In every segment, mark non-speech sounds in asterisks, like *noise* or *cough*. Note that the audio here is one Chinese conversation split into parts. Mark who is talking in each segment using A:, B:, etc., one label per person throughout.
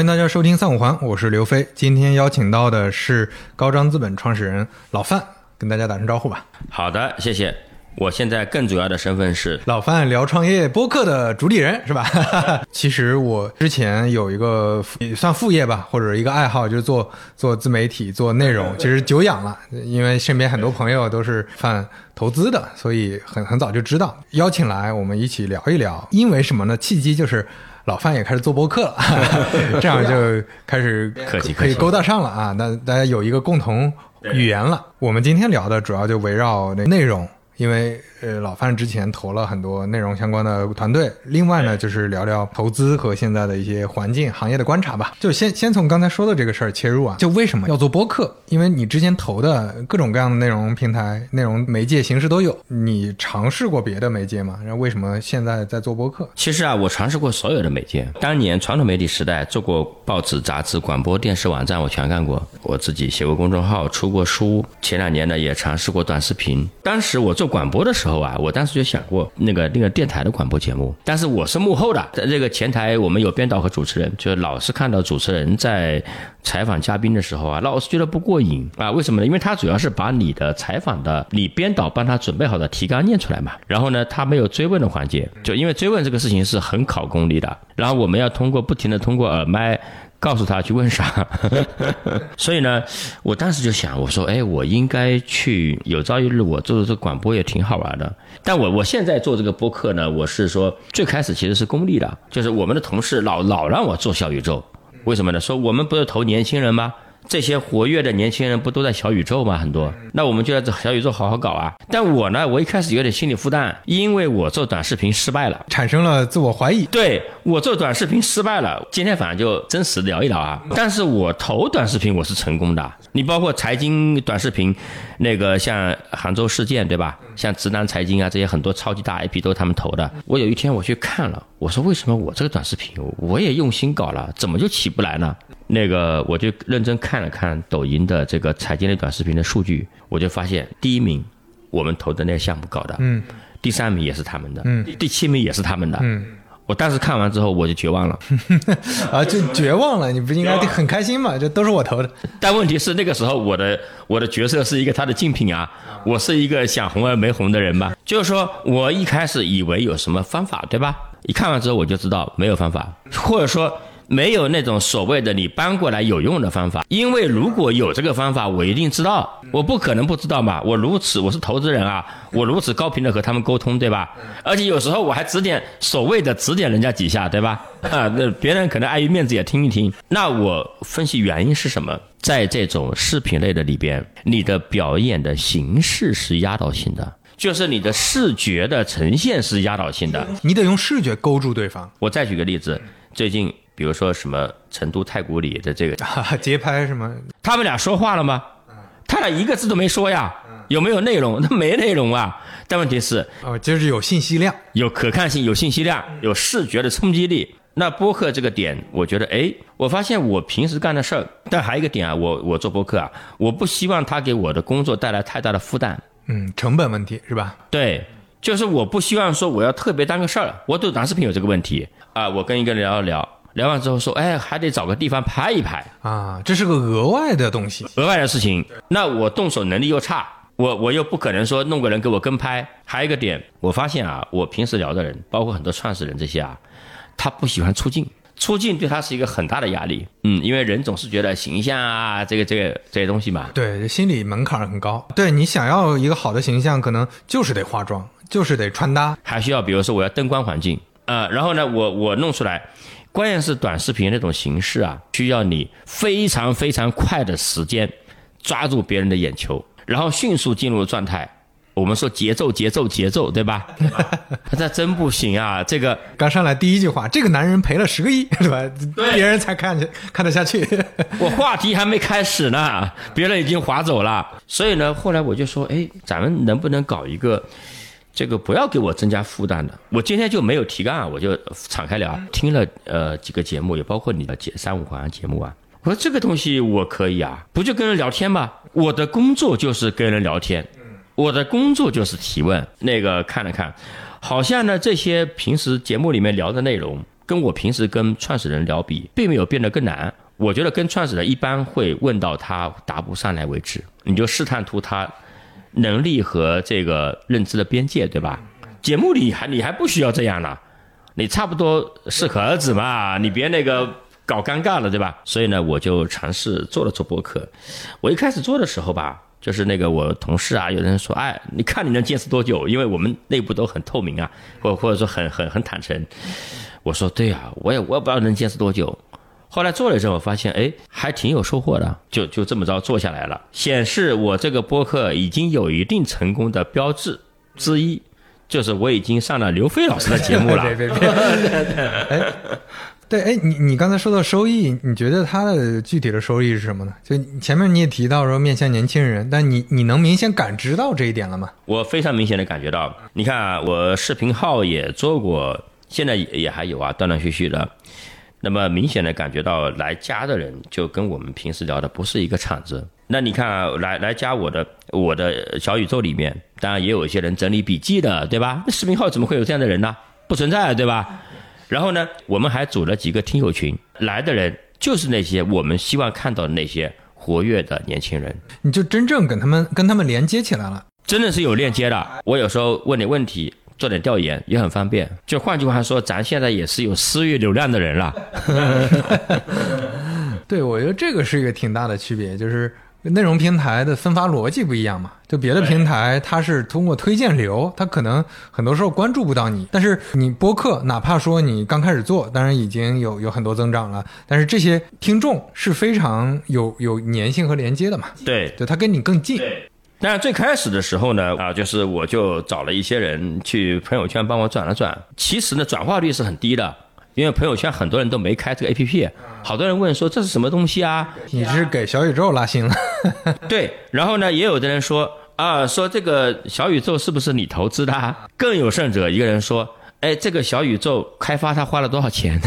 A: 欢迎大家收听三五环，我是刘飞。今天邀请到的是高张资本创始人老范，跟大家打声招呼吧。
B: 好的，谢谢。我现在更主要的身份是
A: 老范聊创业播客的主理人，是吧？*laughs* 其实我之前有一个也算副业吧，或者一个爱好，就是做做自媒体、做内容。*laughs* 其实久仰了，因为身边很多朋友都是范投资的，所以很很早就知道。邀请来我们一起聊一聊，因为什么呢？契机就是老范也开始做播客了，*laughs* 这样就开始可以勾搭上了啊。那大家有一个共同语言了。我们今天聊的主要就围绕那内容。因为呃，老范之前投了很多内容相关的团队，另外呢，就是聊聊投资和现在的一些环境、行业的观察吧。就先先从刚才说的这个事儿切入啊，就为什么要做播客？因为你之前投的各种各样的内容平台、内容媒介形式都有，你尝试过别的媒介吗？然后为什么现在在做播客？
B: 其实啊，我尝试过所有的媒介。当年传统媒体时代做过报纸、杂志、广播电视、网站，我全干过。我自己写过公众号，出过书。前两年呢，也尝试过短视频。当时我做广播的时候啊，我当时就想过那个那个电台的广播节目，但是我是幕后的，在这个前台我们有编导和主持人，就老是看到主持人在采访嘉宾的时候啊，老是觉得不过瘾啊。为什么呢？因为他主要是把你的采访的你编导帮他准备好的提纲念出来嘛，然后呢，他没有追问的环节，就因为追问这个事情是很考功力的，然后我们要通过不停的通过耳麦。告诉他去问啥，*laughs* 所以呢，我当时就想，我说，哎，我应该去，有朝一日我做这个广播也挺好玩的。但我我现在做这个播客呢，我是说最开始其实是功利的，就是我们的同事老老让我做小宇宙，为什么呢？说我们不是投年轻人吗？这些活跃的年轻人不都在小宇宙吗？很多，那我们就在这小宇宙好好搞啊。但我呢，我一开始有点心理负担，因为我做短视频失败了，
A: 产生了自我怀疑。
B: 对我做短视频失败了，今天反正就真实聊一聊啊。但是我投短视频我是成功的，你包括财经短视频，那个像杭州事件对吧？像直男财经啊这些很多超级大 IP 都是他们投的。我有一天我去看了，我说为什么我这个短视频我也用心搞了，怎么就起不来呢？那个我就认真看了看抖音的这个财经类短视频的数据，我就发现第一名我们投的那个项目搞的，
A: 嗯，
B: 第三名也是他们的，
A: 嗯，
B: 第七名也是他们的，
A: 嗯。
B: 我当时看完之后我就绝望了，*laughs*
A: 啊，就绝望了，你不应该很开心嘛？这都是我投的。
B: 但问题是那个时候我的我的角色是一个他的竞品啊，我是一个想红而没红的人吧。就是说我一开始以为有什么方法，对吧？一看完之后我就知道没有方法，或者说。没有那种所谓的你搬过来有用的方法，因为如果有这个方法，我一定知道，我不可能不知道嘛。我如此，我是投资人啊，我如此高频的和他们沟通，对吧？而且有时候我还指点所谓的指点人家几下，对吧？啊，那别人可能碍于面子也听一听。那我分析原因是什么？在这种视频类的里边，你的表演的形式是压倒性的，就是你的视觉的呈现是压倒性的，
A: 你得用视觉勾住对方。
B: 我再举个例子，最近。比如说什么成都太古里的这个 *laughs*
A: 节拍什么，
B: 他们俩说话了吗？他俩一个字都没说呀。有没有内容？*laughs* 他没内容啊。但问题是
A: 哦，就是有信息量，
B: 有可看性，有信息量，有视觉的冲击力。那播客这个点，我觉得，哎，我发现我平时干的事儿，但还有一个点啊，我我做播客啊，我不希望他给我的工作带来太大的负担。
A: 嗯，成本问题是吧？
B: 对，就是我不希望说我要特别当个事儿。我对短视频有这个问题啊，我跟一个人聊一聊。聊完之后说，哎，还得找个地方拍一拍
A: 啊，这是个额外的东西，
B: 额外的事情。那我动手能力又差，我我又不可能说弄个人给我跟拍。还有一个点，我发现啊，我平时聊的人，包括很多创始人这些啊，他不喜欢出镜，出镜对他是一个很大的压力。嗯，因为人总是觉得形象啊，这个这个这些东西嘛，
A: 对，心理门槛很高。对你想要一个好的形象，可能就是得化妆，就是得穿搭，
B: 还需要比如说我要灯光环境啊，然后呢，我我弄出来。关键是短视频那种形式啊，需要你非常非常快的时间抓住别人的眼球，然后迅速进入状态。我们说节奏，节奏，节奏，对吧？*laughs* 这真不行啊！这个
A: 刚上来第一句话，这个男人赔了十个亿，对吧？别人才看看得下去。*laughs*
B: 我话题还没开始呢，别人已经划走了。所以呢，后来我就说，哎，咱们能不能搞一个？这个不要给我增加负担的，我今天就没有提纲啊，我就敞开聊，听了呃几个节目，也包括你的节三五环节目啊。我说这个东西我可以啊，不就跟人聊天吗？我的工作就是跟人聊天，我的工作就是提问。那个看了看，好像呢这些平时节目里面聊的内容。跟我平时跟创始人聊比，并没有变得更难。我觉得跟创始人一般会问到他答不上来为止，你就试探出他能力和这个认知的边界，对吧？节目里还你还不需要这样呢，你差不多适可而止嘛，你别那个搞尴尬了，对吧？所以呢，我就尝试做了做播客。我一开始做的时候吧，就是那个我同事啊，有人说，哎，你看你能坚持多久？因为我们内部都很透明啊，或或者说很很很坦诚。我说对啊，我也我也不知道能坚持多久。后来做了之后，发现哎，还挺有收获的，就就这么着做下来了。显示我这个播客已经有一定成功的标志之一，就是我已经上了刘飞老师的节目了。
A: 对 *laughs* 对对！*laughs* 哎，对，哎，你你刚才说到收益，你觉得它的具体的收益是什么呢？就前面你也提到说面向年轻人，但你你能明显感知到这一点了吗？
B: 我非常明显的感觉到，你看啊，我视频号也做过，现在也也还有啊，断断续续的。那么明显的感觉到来加的人就跟我们平时聊的不是一个场子。那你看啊，来来加我的我的小宇宙里面，当然也有一些人整理笔记的，对吧？那视频号怎么会有这样的人呢？不存在，对吧？然后呢，我们还组了几个听友群，来的人就是那些我们希望看到的那些活跃的年轻人。
A: 你就真正跟他们跟他们连接起来了，
B: 真的是有链接的。我有时候问你问题。做点调研也很方便，就换句话说，咱现在也是有私域流量的人了。*laughs*
A: 对，我觉得这个是一个挺大的区别，就是内容平台的分发逻辑不一样嘛。就别的平台，它是通过推荐流，它可能很多时候关注不到你，但是你播客，哪怕说你刚开始做，当然已经有有很多增长了，但是这些听众是非常有有粘性和连接的嘛。
B: 对，
A: 对，他跟你更近。
B: 但是最开始的时候呢，啊，就是我就找了一些人去朋友圈帮我转了转。其实呢，转化率是很低的，因为朋友圈很多人都没开这个 APP。好多人问说这是什么东西啊？
A: 你是给小宇宙拉新了？*laughs*
B: 对。然后呢，也有的人说啊，说这个小宇宙是不是你投资的？更有甚者，一个人说。哎，这个小宇宙开发他花了多少钱？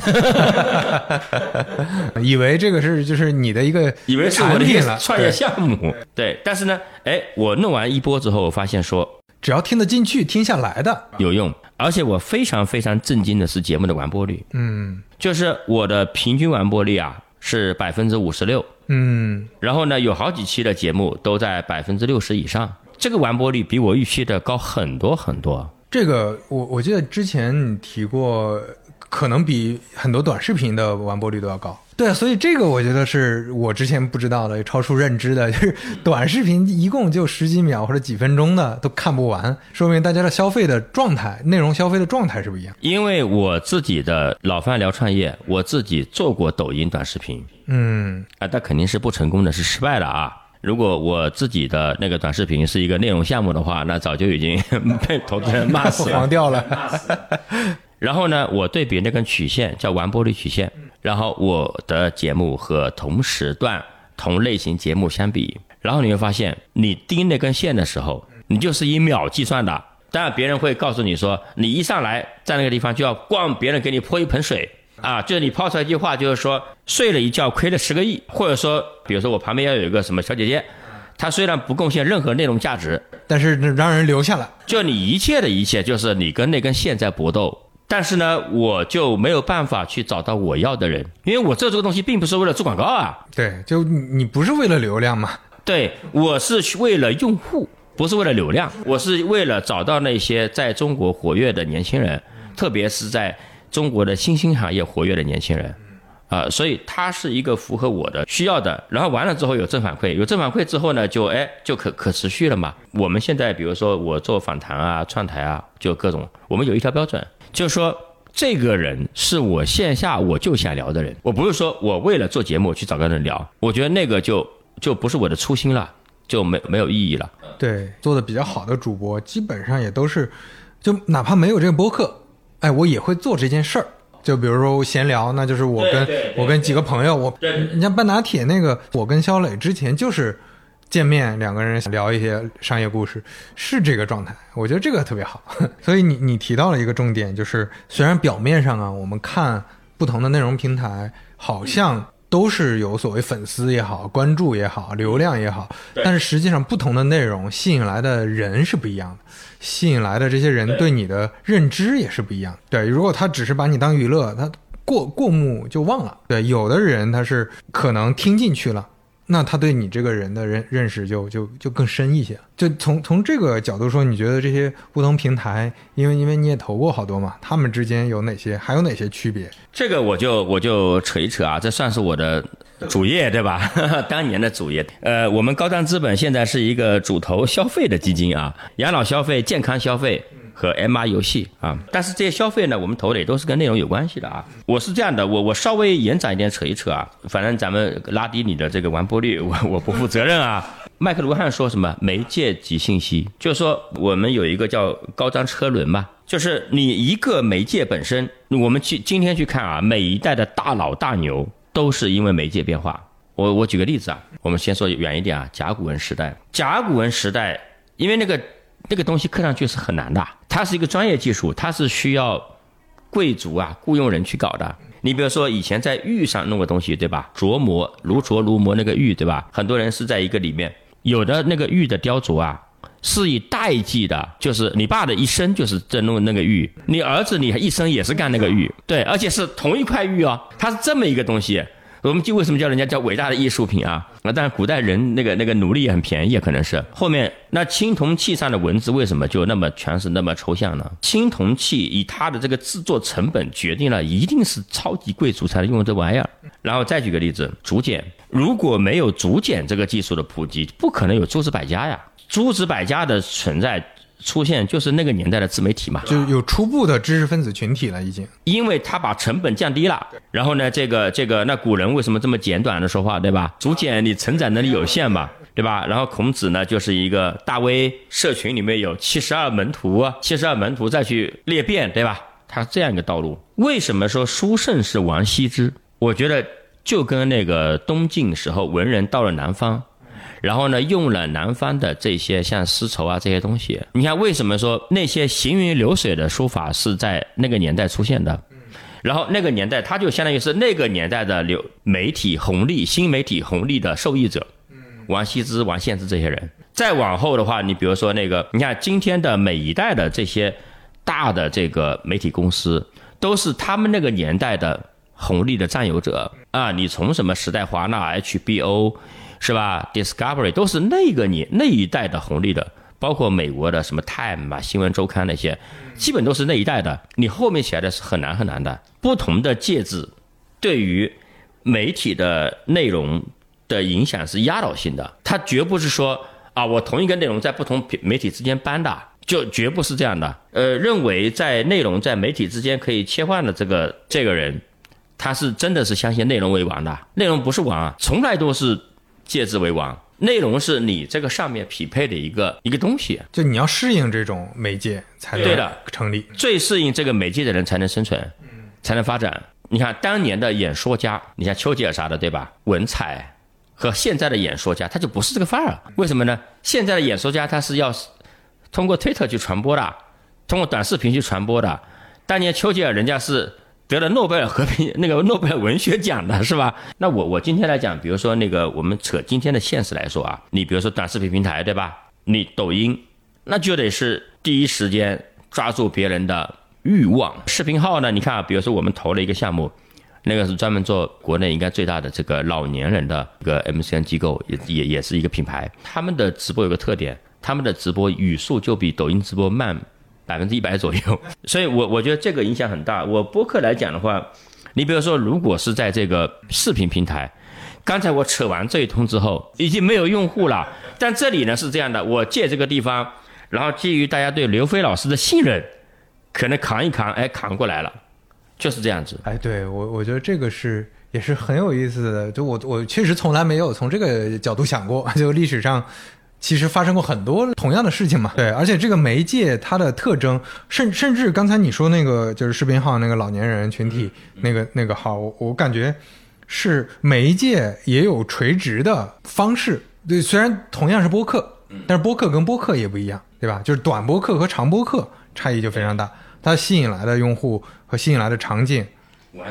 B: *laughs*
A: 以为这个是就是你的一个
B: 以为是我的创业项目，对。但是呢，哎，我弄完一波之后，我发现说，
A: 只要听得进去、听下来的
B: 有用。而且我非常非常震惊的是节目的完播率，
A: 嗯，
B: 就是我的平均完播率啊是百分之五十六，
A: 嗯，
B: 然后呢，有好几期的节目都在百分之六十以上，这个完播率比我预期的高很多很多。
A: 这个我我记得之前你提过，可能比很多短视频的完播率都要高。对啊，所以这个我觉得是我之前不知道的，超出认知的，就是短视频一共就十几秒或者几分钟的都看不完，说明大家的消费的状态、内容消费的状态是不一样。
B: 因为我自己的老范聊创业，我自己做过抖音短视频，
A: 嗯
B: 啊，但肯定是不成功的，是失败的啊。如果我自己的那个短视频是一个内容项目的话，那早就已经 *laughs* 被投资人骂死 *laughs*
A: 黄掉了。*laughs*
B: 然后呢，我对比那根曲线叫完播率曲线，然后我的节目和同时段同类型节目相比，然后你会发现，你盯那根线的时候，你就是以秒计算的。当然，别人会告诉你说，你一上来在那个地方就要逛，别人给你泼一盆水。啊，就是你抛出来一句话，就是说睡了一觉亏了十个亿，或者说，比如说我旁边要有一个什么小姐姐，她虽然不贡献任何内容价值，
A: 但是让人留下了。
B: 就你一切的一切，就是你跟那根线在搏斗，但是呢，我就没有办法去找到我要的人，因为我做这个东西并不是为了做广告啊。
A: 对，就你不是为了流量嘛？
B: 对，我是为了用户，不是为了流量，我是为了找到那些在中国活跃的年轻人，特别是在。中国的新兴行业活跃的年轻人，啊，所以他是一个符合我的需要的。然后完了之后有正反馈，有正反馈之后呢，就哎就可可持续了嘛。我们现在比如说我做访谈啊、串台啊，就各种，我们有一条标准，就是说这个人是我线下我就想聊的人，我不是说我为了做节目去找个人聊，我觉得那个就就不是我的初心了，就没没有意义了。
A: 对，做的比较好的主播基本上也都是，就哪怕没有这个播客。哎，我也会做这件事儿，就比如说闲聊，那就是我跟我跟几个朋友，我你像半打铁那个，我跟肖磊之前就是见面，两个人聊一些商业故事，是这个状态，我觉得这个特别好。*laughs* 所以你你提到了一个重点，就是虽然表面上啊，我们看不同的内容平台好像都是有所谓粉丝也好、关注也好、流量也好，但是实际上不同的内容吸引来的人是不一样的。吸引来的这些人对你的认知也是不一样。对，如果他只是把你当娱乐，他过过目就忘了。对，有的人他是可能听进去了。那他对你这个人的认认识就就就更深一些。就从从这个角度说，你觉得这些不同平台，因为因为你也投过好多嘛，他们之间有哪些，还有哪些区别？
B: 这个我就我就扯一扯啊，这算是我的主业对吧？*laughs* 当年的主业。呃，我们高端资本现在是一个主投消费的基金啊，养老消费、健康消费。和 MR 游戏啊，但是这些消费呢，我们投的也都是跟内容有关系的啊。我是这样的，我我稍微延展一点扯一扯啊，反正咱们拉低你的这个完播率，*laughs* 我我不负责任啊。麦克卢汉说什么媒介及信息，就是说我们有一个叫高张车轮嘛，就是你一个媒介本身，我们去今天去看啊，每一代的大佬大牛都是因为媒介变化。我我举个例子啊，我们先说远一点啊，甲骨文时代，甲骨文时代，因为那个。这个东西刻上去是很难的，它是一个专业技术，它是需要贵族啊雇佣人去搞的。你比如说以前在玉上弄个东西，对吧？琢磨如琢如磨那个玉，对吧？很多人是在一个里面，有的那个玉的雕琢啊，是以代际的，就是你爸的一生就是在弄那个玉，你儿子你一生也是干那个玉，对，而且是同一块玉哦，它是这么一个东西。我们就为什么叫人家叫伟大的艺术品啊？那但古代人那个那个奴隶也很便宜，可能是后面那青铜器上的文字为什么就那么全是那么抽象呢？青铜器以它的这个制作成本决定了一定是超级贵族才能用这玩意儿。然后再举个例子，竹简，如果没有竹简这个技术的普及，不可能有诸子百家呀。诸子百家的存在。出现就是那个年代的自媒体嘛，
A: 就有初步的知识分子群体了，已经，
B: 因为他把成本降低了。然后呢，这个这个，那古人为什么这么简短的说话，对吧？竹简你承载能力有限嘛，对吧？然后孔子呢，就是一个大 V 社群里面有七十二门徒，七十二门徒再去裂变，对吧？他是这样一个道路。为什么说书圣是王羲之？我觉得就跟那个东晋时候文人到了南方。然后呢，用了南方的这些像丝绸啊这些东西。你看，为什么说那些行云流水的书法是在那个年代出现的？然后那个年代，它就相当于是那个年代的流媒体红利、新媒体红利的受益者。王羲之、王献之这些人。再往后的话，你比如说那个，你看今天的每一代的这些大的这个媒体公司，都是他们那个年代的红利的占有者啊。你从什么时代华纳、HBO。是吧？Discovery 都是那个年那一代的红利的，包括美国的什么 Time 啊、新闻周刊那些，基本都是那一代的。你后面起来的是很难很难的。不同的介质对于媒体的内容的影响是压倒性的，它绝不是说啊，我同一个内容在不同媒体之间搬的，就绝不是这样的。呃，认为在内容在媒体之间可以切换的这个这个人，他是真的是相信内容为王的，内容不是王啊，从来都是。介质为王，内容是你这个上面匹配的一个一个东西，
A: 就你要适应这种媒介才能成立，
B: 最适应这个媒介的人才能生存，才能发展。你看当年的演说家，你像丘吉尔啥的，对吧？文采和现在的演说家，他就不是这个范儿。为什么呢？现在的演说家他是要通过推特去传播的，通过短视频去传播的。当年丘吉尔人家是。得了诺贝尔和平那个诺贝尔文学奖的是吧？*laughs* 那我我今天来讲，比如说那个我们扯今天的现实来说啊，你比如说短视频平台对吧？你抖音，那就得是第一时间抓住别人的欲望。视频号呢，你看啊，比如说我们投了一个项目，那个是专门做国内应该最大的这个老年人的一个 MCN 机构，也也也是一个品牌。他们的直播有个特点，他们的直播语速就比抖音直播慢。百分之一百左右，*laughs* 所以我我觉得这个影响很大。我播客来讲的话，你比如说，如果是在这个视频平台，刚才我扯完这一通之后，已经没有用户了。但这里呢是这样的，我借这个地方，然后基于大家对刘飞老师的信任，可能扛一扛，哎，扛过来了，就是这样子。
A: 哎，对我我觉得这个是也是很有意思的。就我我确实从来没有从这个角度想过，*laughs* 就历史上。其实发生过很多同样的事情嘛，对，而且这个媒介它的特征，甚甚至刚才你说那个就是视频号那个老年人群体那个那个号，我我感觉是媒介也有垂直的方式，对，虽然同样是播客，但是播客跟播客也不一样，对吧？就是短播客和长播客差异就非常大，它吸引来的用户和吸引来的场景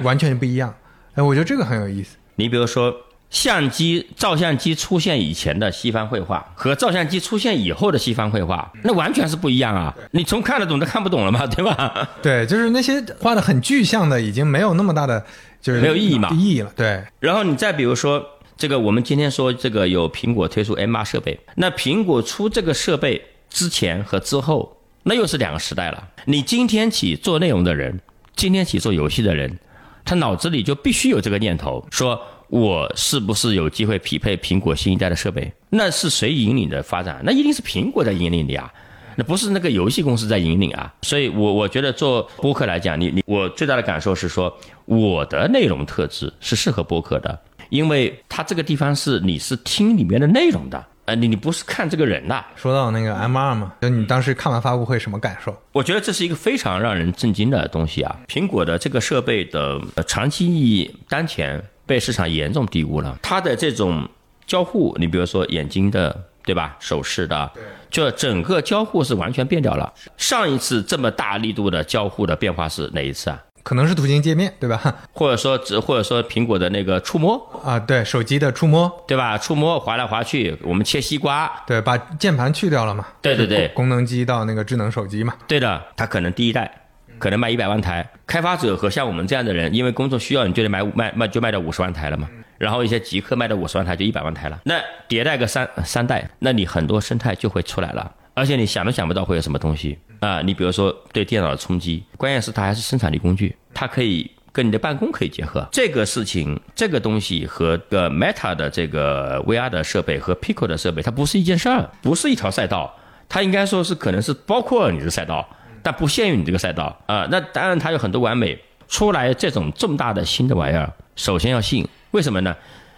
A: 完全不一样，哎，我觉得这个很有意思。
B: 你比如说。相机、照相机出现以前的西方绘画和照相机出现以后的西方绘画，那完全是不一样啊！你从看得懂都看不懂了嘛，对吧？
A: 对，就是那些画的很具象的，已经没有那么大的就是
B: 没有意义嘛
A: 意义了。对，
B: 然后你再比如说，这个我们今天说这个有苹果推出 MR 设备，那苹果出这个设备之前和之后，那又是两个时代了。你今天起做内容的人，今天起做游戏的人，他脑子里就必须有这个念头，说我是不是有机会匹配苹果新一代的设备？那是谁引领的发展？那一定是苹果在引领的呀。那不是那个游戏公司在引领啊，所以我我觉得做播客来讲，你你我最大的感受是说，我的内容特质是适合播客的，因为它这个地方是你是听里面的内容的，呃，你你不是看这个人的。
A: 说到那个 M 二嘛，就你当时看完发布会什么感受？
B: 我觉得这是一个非常让人震惊的东西啊！苹果的这个设备的呃长期意义当前被市场严重低估了，它的这种交互，你比如说眼睛的。对吧？手势的，就整个交互是完全变掉了。上一次这么大力度的交互的变化是哪一次啊？
A: 可能是图形界面，对吧？*laughs*
B: 或者说，或者说苹果的那个触摸
A: 啊，对，手机的触摸，
B: 对吧？触摸滑来滑去，我们切西瓜，
A: 对，把键盘去掉了嘛？
B: 对对对，
A: 功能机到那个智能手机嘛？
B: 对的，它可能第一代可能卖一百万台，开发者和像我们这样的人，因为工作需要，你就得买五卖卖就卖到五十万台了嘛。然后一些极客卖到五十万台就一百万台了，那迭代个三三代，那你很多生态就会出来了，而且你想都想不到会有什么东西啊！你比如说对电脑的冲击，关键是它还是生产力工具，它可以跟你的办公可以结合。这个事情，这个东西和个 Meta 的这个 VR 的设备和 Pico 的设备，它不是一件事儿，不是一条赛道，它应该说是可能是包括你的赛道，但不限于你这个赛道啊。那当然它有很多完美，出来这种重大的新的玩意儿，首先要信。为什么呢？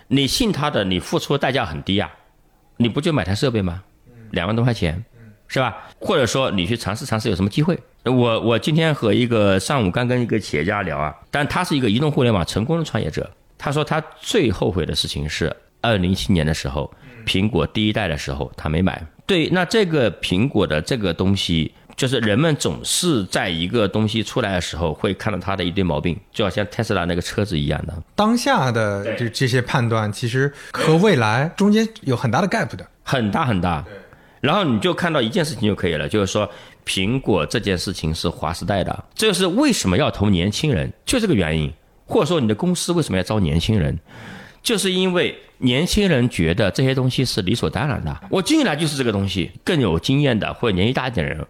B: 你信他的，你付出代价很低啊，你不就买台设备吗？两万多块钱，是吧？或者说你去尝试尝试有什么机会？我我今天和一个上午刚跟一个企业家聊啊，但他是一个移动互联网成功的创业者，他说他最后悔的事情是二零一七年的时候，苹果第一代的时候他没买。对，那这个苹果的这个东西。就是人们总是在一个东西出来的时候，会看到它的一堆毛病，就好像特斯拉那个车子一样的。
A: 当下的这这些判断，其实和未来中间有很大的 gap 的，
B: 很大很大。然后你就看到一件事情就可以了，就是说苹果这件事情是划时代的，这就是为什么要投年轻人，就这个原因。或者说你的公司为什么要招年轻人，就是因为年轻人觉得这些东西是理所当然的。我进来就是这个东西，更有经验的或者年纪大一点的人。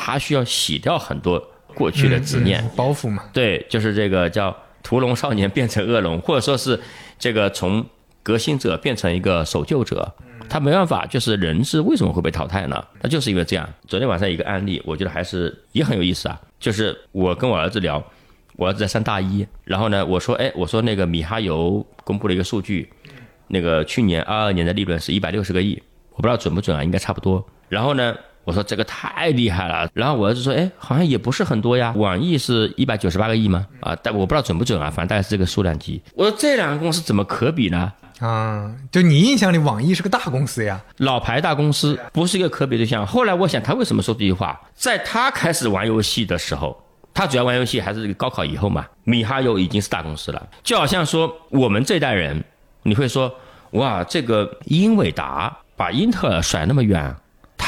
B: 他需要洗掉很多过去的执念
A: 包袱嘛？
B: 对，就是这个叫屠龙少年变成恶龙，或者说是这个从革新者变成一个守旧者。他没办法，就是人是为什么会被淘汰呢？那就是因为这样。昨天晚上一个案例，我觉得还是也很有意思啊。就是我跟我儿子聊，我儿子在上大一，然后呢，我说，哎，我说那个米哈游公布了一个数据，那个去年二二年的利润是一百六十个亿，我不知道准不准啊，应该差不多。然后呢？我说这个太厉害了，然后我儿子说，哎，好像也不是很多呀。网易是一百九十八个亿吗？啊，但我不知道准不准啊，反正大概是这个数量级。我说这两个公司怎么可比呢？
A: 啊，就你印象里网易是个大公司呀，
B: 老牌大公司，不是一个可比对象。后来我想，他为什么说这句话？在他开始玩游戏的时候，他主要玩游戏还是高考以后嘛。米哈游已经是大公司了，就好像说我们这代人，你会说，哇，这个英伟达把英特尔甩那么远。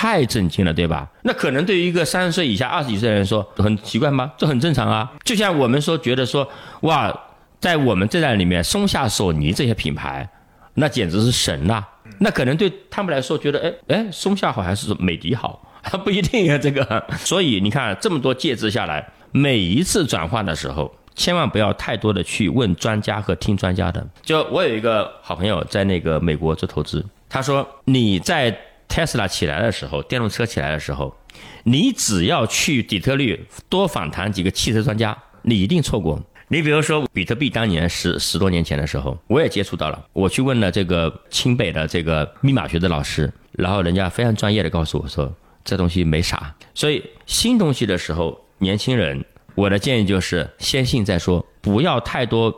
B: 太震惊了，对吧？那可能对于一个三十岁以下、二十几岁的人说很奇怪吗？这很正常啊。就像我们说，觉得说，哇，在我们这代里面，松下、索尼这些品牌，那简直是神呐。那可能对他们来说，觉得，哎哎，松下好还是美的好？*laughs* 不一定啊，这个。所以你看，这么多介质下来，每一次转换的时候，千万不要太多的去问专家和听专家的。就我有一个好朋友在那个美国做投资，他说你在。特斯拉起来的时候，电动车起来的时候，你只要去底特律多访谈几个汽车专家，你一定错过。你比如说，比特币当年十十多年前的时候，我也接触到了，我去问了这个清北的这个密码学的老师，然后人家非常专业的告诉我说，这东西没啥。所以新东西的时候，年轻人，我的建议就是先信再说，不要太多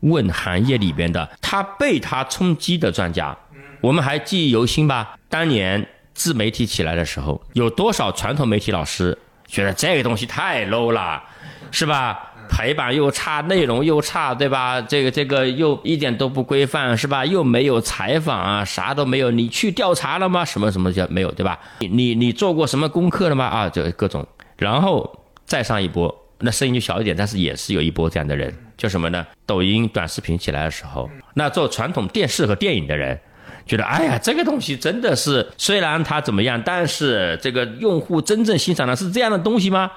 B: 问行业里边的他被他冲击的专家。我们还记忆犹新吧？当年自媒体起来的时候，有多少传统媒体老师觉得这个东西太 low 了，是吧？排版又差，内容又差，对吧？这个这个又一点都不规范，是吧？又没有采访啊，啥都没有。你去调查了吗？什么什么叫没有，对吧？你你你做过什么功课了吗？啊，这各种，然后再上一波，那声音就小一点，但是也是有一波这样的人，就什么呢？抖音短视频起来的时候，那做传统电视和电影的人。觉得哎呀，这个东西真的是，虽然它怎么样，但是这个用户真正欣赏的是这样的东西吗？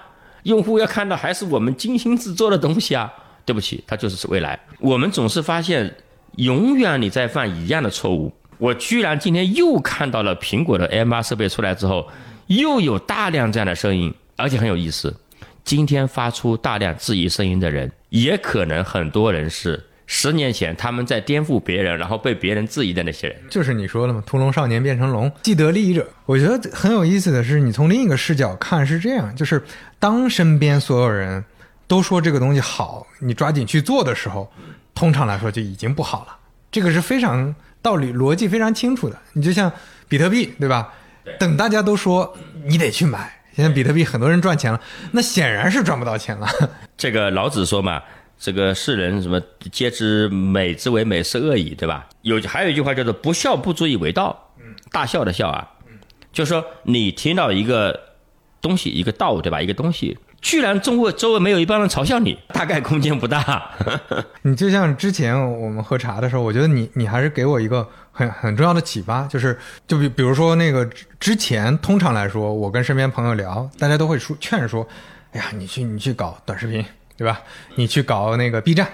B: 用户要看到还是我们精心制作的东西啊！对不起，它就是未来。我们总是发现，永远你在犯一样的错误。我居然今天又看到了苹果的 M8 设备出来之后，又有大量这样的声音，而且很有意思。今天发出大量质疑声音的人，也可能很多人是。十年前，他们在颠覆别人，然后被别人质疑的那些人，
A: 就是你说的嘛？屠龙少年变成龙，既得利益者。我觉得很有意思的是，你从另一个视角看是这样：就是当身边所有人都说这个东西好，你抓紧去做的时候，通常来说就已经不好了。这个是非常道理逻辑非常清楚的。你就像比特币，对吧？等大家都说你得去买，现在比特币很多人赚钱了，那显然是赚不到钱了。*laughs*
B: 这个老子说嘛。这个世人什么皆知美之为美，是恶已，对吧？有还有一句话叫做“不孝不足以为道”，嗯大孝的孝啊，就是说你听到一个东西，一个道，对吧？一个东西，居然周围周围没有一帮人嘲笑你，*laughs* 大概空间不大。*laughs*
A: 你就像之前我们喝茶的时候，我觉得你你还是给我一个很很重要的启发，就是就比比如说那个之前，通常来说，我跟身边朋友聊，大家都会说劝说，哎呀，你去你去搞短视频。对吧？你去搞那个 B 站，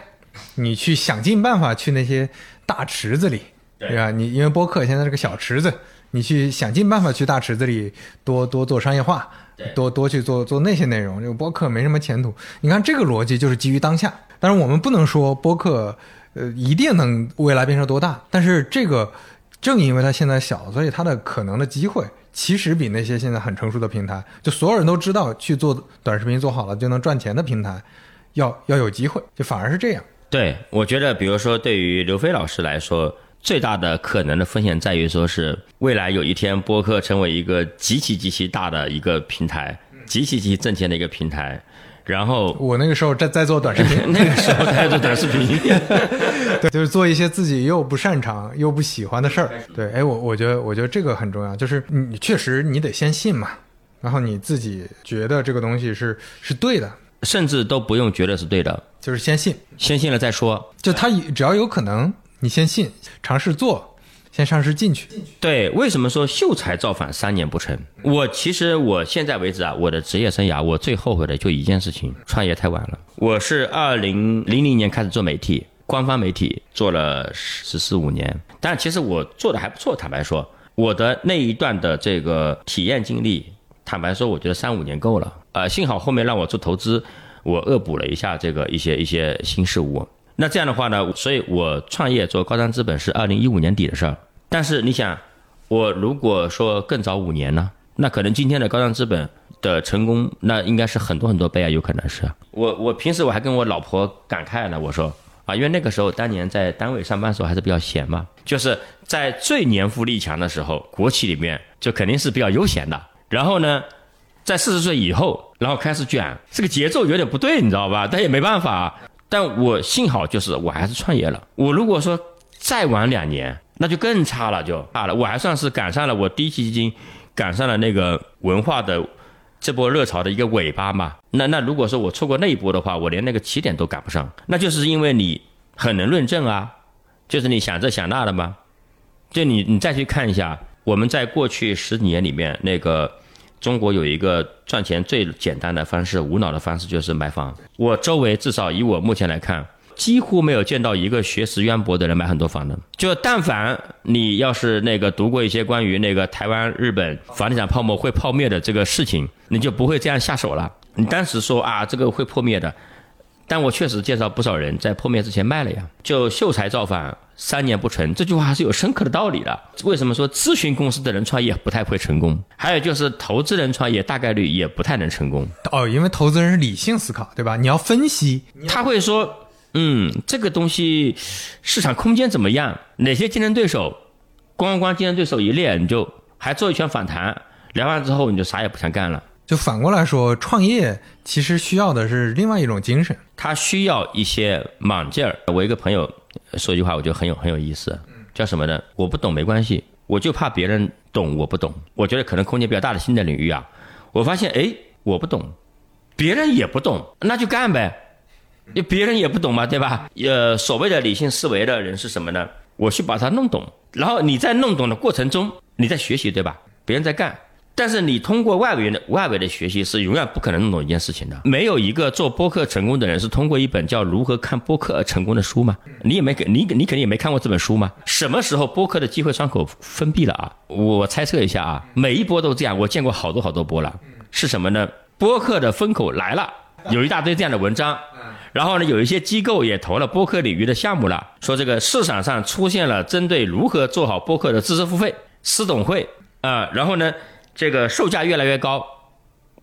A: 你去想尽办法去那些大池子里，对吧？你因为播客现在是个小池子，你去想尽办法去大池子里多多做商业化，多多去做做那些内容。这个播客没什么前途。你看这个逻辑就是基于当下。但是我们不能说播客呃一定能未来变成多大，但是这个正因为它现在小，所以它的可能的机会。其实比那些现在很成熟的平台，就所有人都知道去做短视频做好了就能赚钱的平台。要要有机会，就反而是这样。
B: 对，我觉得，比如说，对于刘飞老师来说，最大的可能的风险在于，说是未来有一天播客成为一个极其极其大的一个平台，极其极其挣钱的一个平台。然后
A: 我那个时候在在做短视频，*laughs*
B: 那个时候在做短视频，*laughs*
A: 对，就是做一些自己又不擅长又不喜欢的事儿。对，哎，我我觉得我觉得这个很重要，就是你确实你得先信嘛，然后你自己觉得这个东西是是对的。
B: 甚至都不用觉得是对的，
A: 就是先信，
B: 先信了再说。
A: 就他只要有可能，你先信，尝试做，先尝试进去。
B: 对，为什么说秀才造反三年不成？我其实我现在为止啊，我的职业生涯，我最后悔的就一件事情：创业太晚了。我是二零零零年开始做媒体，官方媒体做了十四五年，但其实我做的还不错。坦白说，我的那一段的这个体验经历。坦白说，我觉得三五年够了。呃，幸好后面让我做投资，我恶补了一下这个一些一些新事物。那这样的话呢，所以我创业做高瞻资本是二零一五年底的事儿。但是你想，我如果说更早五年呢，那可能今天的高瞻资本的成功，那应该是很多很多倍啊，有可能是。我我平时我还跟我老婆感慨呢，我说啊，因为那个时候当年在单位上班的时候还是比较闲嘛，就是在最年富力强的时候，国企里面就肯定是比较悠闲的。然后呢，在四十岁以后，然后开始卷，这个节奏有点不对，你知道吧？但也没办法。但我幸好就是我还是创业了。我如果说再晚两年，那就更差了，就差了。我还算是赶上了我第一期基金赶上了那个文化的这波热潮的一个尾巴嘛。那那如果说我错过那一波的话，我连那个起点都赶不上。那就是因为你很能论证啊，就是你想这想那的嘛。就你你再去看一下。我们在过去十几年里面，那个中国有一个赚钱最简单的方式、无脑的方式，就是买房。我周围至少以我目前来看，几乎没有见到一个学识渊博的人买很多房的。就但凡你要是那个读过一些关于那个台湾、日本房地产泡沫会破灭的这个事情，你就不会这样下手了。你当时说啊，这个会破灭的。但我确实介绍不少人在破灭之前卖了呀。就秀才造反三年不成，这句话还是有深刻的道理的。为什么说咨询公司的人创业不太会成功？还有就是投资人创业大概率也不太能成功。
A: 哦，因为投资人是理性思考，对吧？你要分析，
B: 他会说，嗯，这个东西市场空间怎么样？哪些竞争对手？咣咣，竞争对手一列，你就还做一圈反弹，聊完之后你就啥也不想干了。
A: 就反过来说，创业其实需要的是另外一种精神。
B: 他需要一些莽劲儿。我一个朋友说一句话，我觉得很有很有意思，叫什么呢？我不懂没关系，我就怕别人懂我不懂。我觉得可能空间比较大的新的领域啊，我发现哎，我不懂，别人也不懂，那就干呗。因为别人也不懂嘛，对吧？呃，所谓的理性思维的人是什么呢？我去把它弄懂，然后你在弄懂的过程中，你在学习，对吧？别人在干，但是你通过外围的外围的学习是永远不可能弄懂一件事情的。没有一个做播客成功的人是通过一本叫《如何看播客而成功的书吗？你也没给你你肯定也没看过这本书吗？什么时候播客的机会窗口封闭了啊？我猜测一下啊，每一波都这样，我见过好多好多波了。是什么呢？播客的风口来了，有一大堆这样的文章。然后呢，有一些机构也投了播客领域的项目了，说这个市场上出现了针对如何做好播客的知识付费私董会啊，然后呢，这个售价越来越高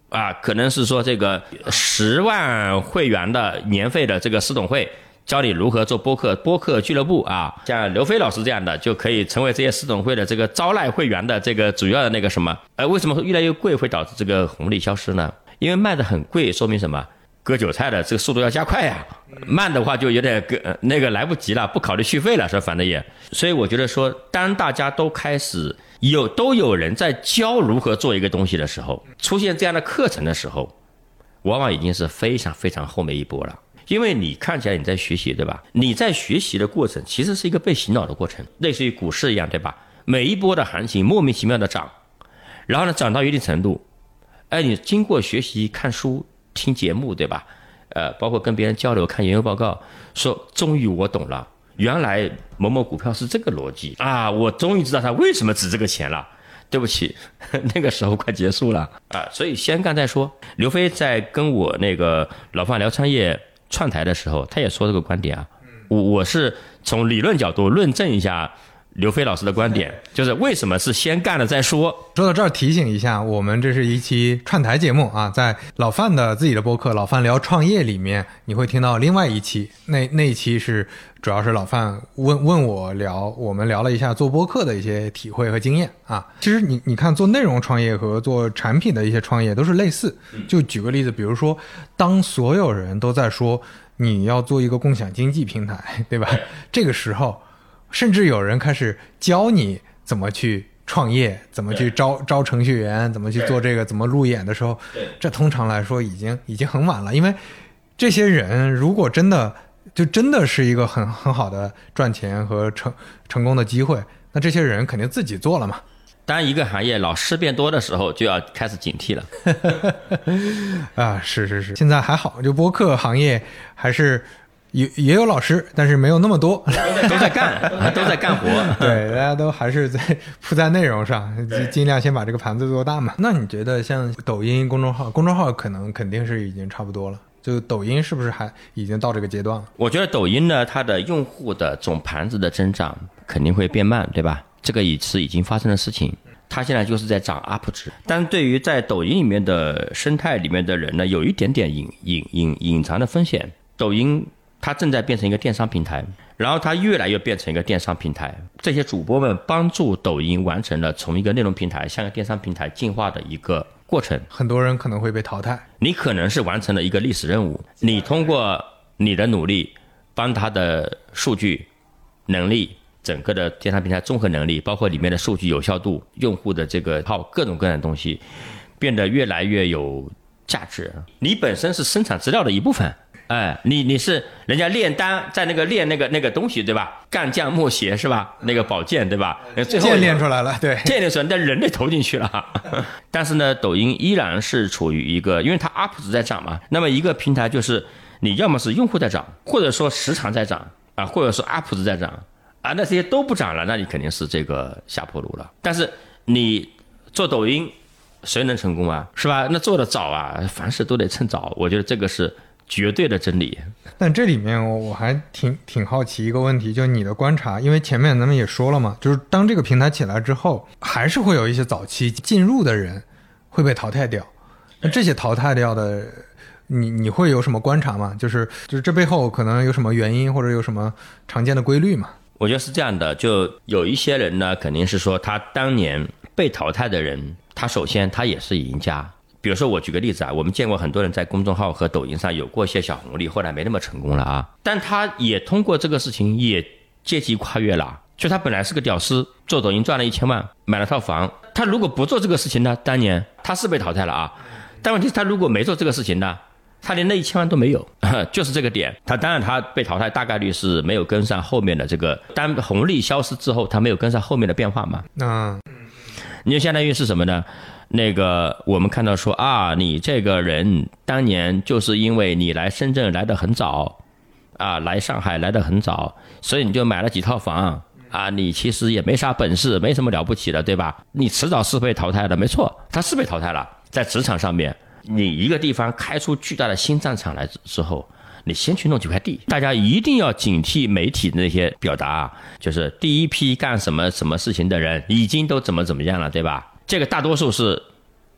B: 啊，可能是说这个十万会员的年费的这个私董会，教你如何做播客播客俱乐部啊，像刘飞老师这样的就可以成为这些私董会的这个招徕会员的这个主要的那个什么？呃，为什么会越来越贵，会导致这个红利消失呢？因为卖的很贵，说明什么？割韭菜的这个速度要加快呀，慢的话就有点割那个来不及了，不考虑续费了，是反正也。所以我觉得说，当大家都开始有都有人在教如何做一个东西的时候，出现这样的课程的时候，往往已经是非常非常后面一波了。因为你看起来你在学习，对吧？你在学习的过程其实是一个被洗脑的过程，类似于股市一样，对吧？每一波的行情莫名其妙的涨，然后呢涨到一定程度，哎，你经过学习看书。听节目对吧？呃，包括跟别人交流、看研究报告，说终于我懂了，原来某某股票是这个逻辑啊！我终于知道它为什么值这个钱了。对不起，*laughs* 那个时候快结束了啊，所以先干再说。刘飞在跟我那个老范聊创业串台的时候，他也说这个观点啊。我我是从理论角度论证一下。刘飞老师的观点就是，为什么是先干了再说？
A: 说到这儿，提醒一下，我们这是一期串台节目啊，在老范的自己的播客《老范聊创业》里面，你会听到另外一期，那那一期是主要是老范问问我聊，我们聊了一下做播客的一些体会和经验啊。其实你你看，做内容创业和做产品的一些创业都是类似。就举个例子，比如说，当所有人都在说你要做一个共享经济平台，对吧？这个时候。甚至有人开始教你怎么去创业，怎么去招招程序员，怎么去做这个，怎么路演的时候，这通常来说已经已经很晚了。因为这些人如果真的就真的是一个很很好的赚钱和成成功的机会，那这些人肯定自己做了嘛。
B: 当一个行业老师变多的时候，就要开始警惕了。*laughs*
A: 啊，是是是，现在还好，就播客行业还是。也也有老师，但是没有那么多，
B: 都在干，都在干活。*laughs*
A: 对，大家都还是在铺在内容上，尽量先把这个盘子做大嘛。那你觉得像抖音公众号，公众号可能肯定是已经差不多了。就抖音是不是还已经到这个阶段了？
B: 我觉得抖音呢，它的用户的总盘子的增长肯定会变慢，对吧？这个已是已经发生的事情。它现在就是在涨 UP 值，但对于在抖音里面的生态里面的人呢，有一点点隐隐隐隐藏的风险。抖音。它正在变成一个电商平台，然后它越来越变成一个电商平台。这些主播们帮助抖音完成了从一个内容平台向一个电商平台进化的一个过程。
A: 很多人可能会被淘汰，
B: 你可能是完成了一个历史任务。你通过你的努力，帮他的数据能力、整个的电商平台综合能力，包括里面的数据有效度、用户的这个号各种各样的东西，变得越来越有价值。你本身是生产资料的一部分。哎，你你是人家炼丹，在那个炼那个那个东西对吧？干将莫邪是吧？那个宝剑对吧？最后
A: 炼出来了，对，
B: 剑炼出来，但人类投进去了。*laughs* 但是呢，抖音依然是处于一个，因为它 UP 值在涨嘛。那么一个平台就是你要么是用户在涨，或者说时长在涨啊，或者说 UP 值在涨啊，那这些都不涨了，那你肯定是这个下坡路了。但是你做抖音，谁能成功啊？是吧？那做的早啊，凡事都得趁早。我觉得这个是。绝对的真理，
A: 但这里面我我还挺挺好奇一个问题，就你的观察，因为前面咱们也说了嘛，就是当这个平台起来之后，还是会有一些早期进入的人会被淘汰掉。那这些淘汰掉的，你你会有什么观察吗？就是就是这背后可能有什么原因，或者有什么常见的规律吗？
B: 我觉得是这样的，就有一些人呢，肯定是说他当年被淘汰的人，他首先他也是赢家。比如说我举个例子啊，我们见过很多人在公众号和抖音上有过一些小红利，后来没那么成功了啊。但他也通过这个事情也阶级跨越了，就他本来是个屌丝，做抖音赚了一千万，买了套房。他如果不做这个事情呢，当年他是被淘汰了啊。但问题是，他如果没做这个事情呢，他连那一千万都没有，*laughs* 就是这个点。他当然他被淘汰大概率是没有跟上后面的这个，当红利消失之后，他没有跟上后面的变化嘛。
A: 嗯，
B: 你就相当于是什么呢？那个我们看到说啊，你这个人当年就是因为你来深圳来的很早，啊，来上海来的很早，所以你就买了几套房啊，你其实也没啥本事，没什么了不起的，对吧？你迟早是被淘汰的，没错，他是被淘汰了。在职场上面，你一个地方开出巨大的新战场来之后，你先去弄几块地。大家一定要警惕媒体那些表达，就是第一批干什么什么事情的人已经都怎么怎么样了，对吧？这个大多数是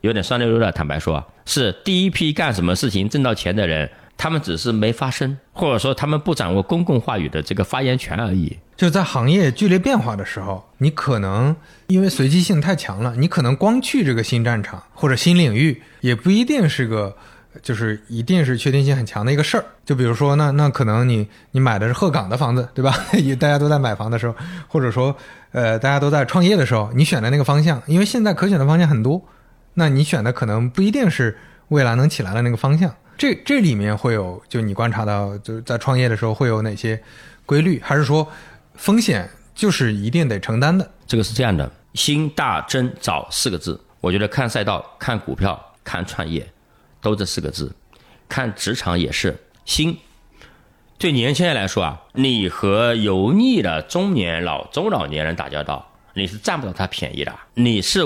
B: 有点酸溜溜的，坦白说，是第一批干什么事情挣到钱的人，他们只是没发声，或者说他们不掌握公共话语的这个发言权而已。
A: 就在行业剧烈变化的时候，你可能因为随机性太强了，你可能光去这个新战场或者新领域，也不一定是个，就是一定是确定性很强的一个事儿。就比如说，那那可能你你买的是鹤岗的房子，对吧？也 *laughs* 大家都在买房的时候，或者说呃大家都在创业的时候，你选的那个方向，因为现在可选的方向很多，那你选的可能不一定是未来能起来的那个方向。这这里面会有，就你观察到，就是在创业的时候会有哪些规律，还是说？风险就是一定得承担的，
B: 这个是这样的，新大真早四个字，我觉得看赛道、看股票、看创业，都这四个字，看职场也是新。对年轻人来说啊，你和油腻的中年老中老年人打交道，你是占不到他便宜的，你是